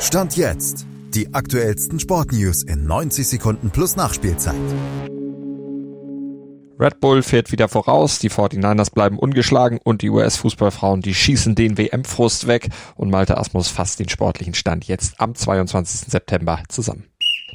Stand jetzt. Die aktuellsten Sportnews in 90 Sekunden plus Nachspielzeit. Red Bull fährt wieder voraus, die 49ers bleiben ungeschlagen und die US-Fußballfrauen, die schießen den WM-Frust weg und Malte Asmus fasst den sportlichen Stand jetzt am 22. September zusammen.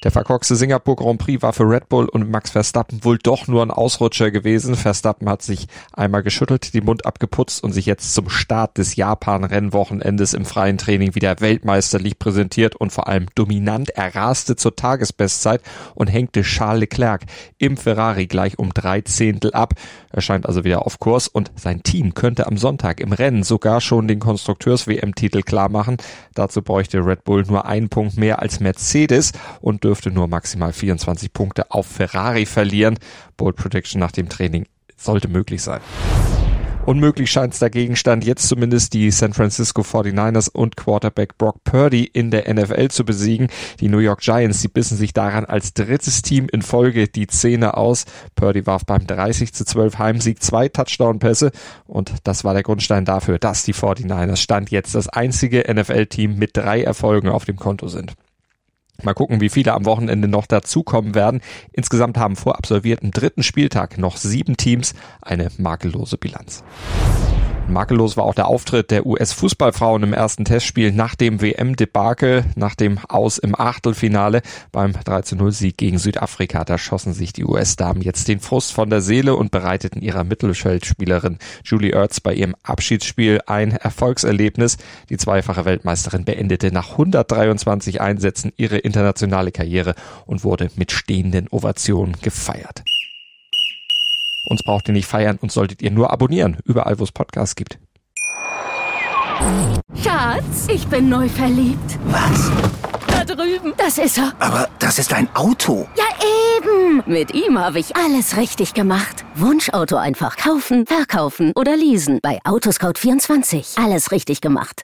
Der verkorkste Singapur Grand Prix war für Red Bull und Max Verstappen wohl doch nur ein Ausrutscher gewesen. Verstappen hat sich einmal geschüttelt, den Mund abgeputzt und sich jetzt zum Start des Japan-Rennwochenendes im freien Training wieder weltmeisterlich präsentiert und vor allem dominant. Er raste zur Tagesbestzeit und hängte Charles Leclerc im Ferrari gleich um drei Zehntel ab. Er scheint also wieder auf Kurs und sein Team könnte am Sonntag im Rennen sogar schon den Konstrukteurs-WM-Titel klar machen. Dazu bräuchte Red Bull nur einen Punkt mehr als Mercedes und dürfte nur maximal 24 Punkte auf Ferrari verlieren. Bold Prediction nach dem Training sollte möglich sein. Unmöglich scheint es der Gegenstand jetzt zumindest die San Francisco 49ers und Quarterback Brock Purdy in der NFL zu besiegen. Die New York Giants, die bissen sich daran als drittes Team in Folge die Zähne aus. Purdy warf beim 30 zu 12 Heimsieg zwei Touchdown-Pässe und das war der Grundstein dafür, dass die 49ers Stand jetzt das einzige NFL-Team mit drei Erfolgen auf dem Konto sind. Mal gucken, wie viele am Wochenende noch dazukommen werden. Insgesamt haben vor absolviertem dritten Spieltag noch sieben Teams eine makellose Bilanz. Makellos war auch der Auftritt der US-Fußballfrauen im ersten Testspiel nach dem WM-Debakel, nach dem Aus im Achtelfinale beim 13-0-Sieg gegen Südafrika. Da schossen sich die US-Damen jetzt den Frust von der Seele und bereiteten ihrer Mittelfeldspielerin Julie Ertz bei ihrem Abschiedsspiel ein Erfolgserlebnis. Die zweifache Weltmeisterin beendete nach 123 Einsätzen ihre internationale Karriere und wurde mit stehenden Ovationen gefeiert. Uns braucht ihr nicht feiern und solltet ihr nur abonnieren, überall wo es Podcasts gibt. Schatz, ich bin neu verliebt. Was? Da drüben. Das ist er. Aber das ist ein Auto. Ja, eben. Mit ihm habe ich alles richtig gemacht. Wunschauto einfach kaufen, verkaufen oder leasen. Bei Autoscout24. Alles richtig gemacht.